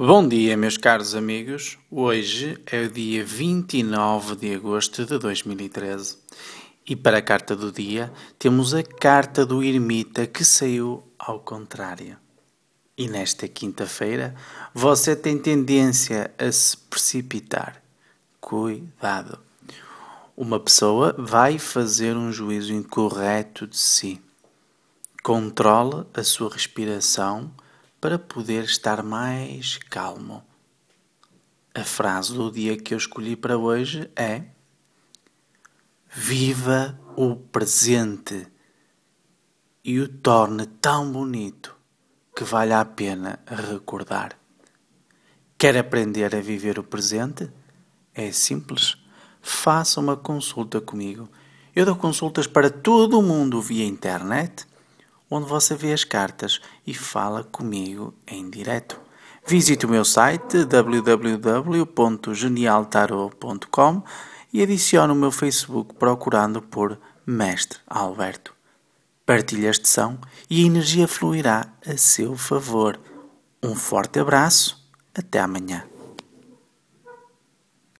Bom dia, meus caros amigos. Hoje é o dia 29 de agosto de 2013 e para a carta do dia temos a carta do ermita que saiu ao contrário. E nesta quinta-feira você tem tendência a se precipitar. Cuidado! Uma pessoa vai fazer um juízo incorreto de si. Controle a sua respiração para poder estar mais calmo. A frase do dia que eu escolhi para hoje é: Viva o presente e o torne tão bonito que vale a pena recordar. Quer aprender a viver o presente? É simples. Faça uma consulta comigo. Eu dou consultas para todo o mundo via internet onde você vê as cartas e fala comigo em direto. Visite o meu site www.genialtarot.com e adicione o meu Facebook procurando por Mestre Alberto. Partilhe a sessão e a energia fluirá a seu favor. Um forte abraço, até amanhã.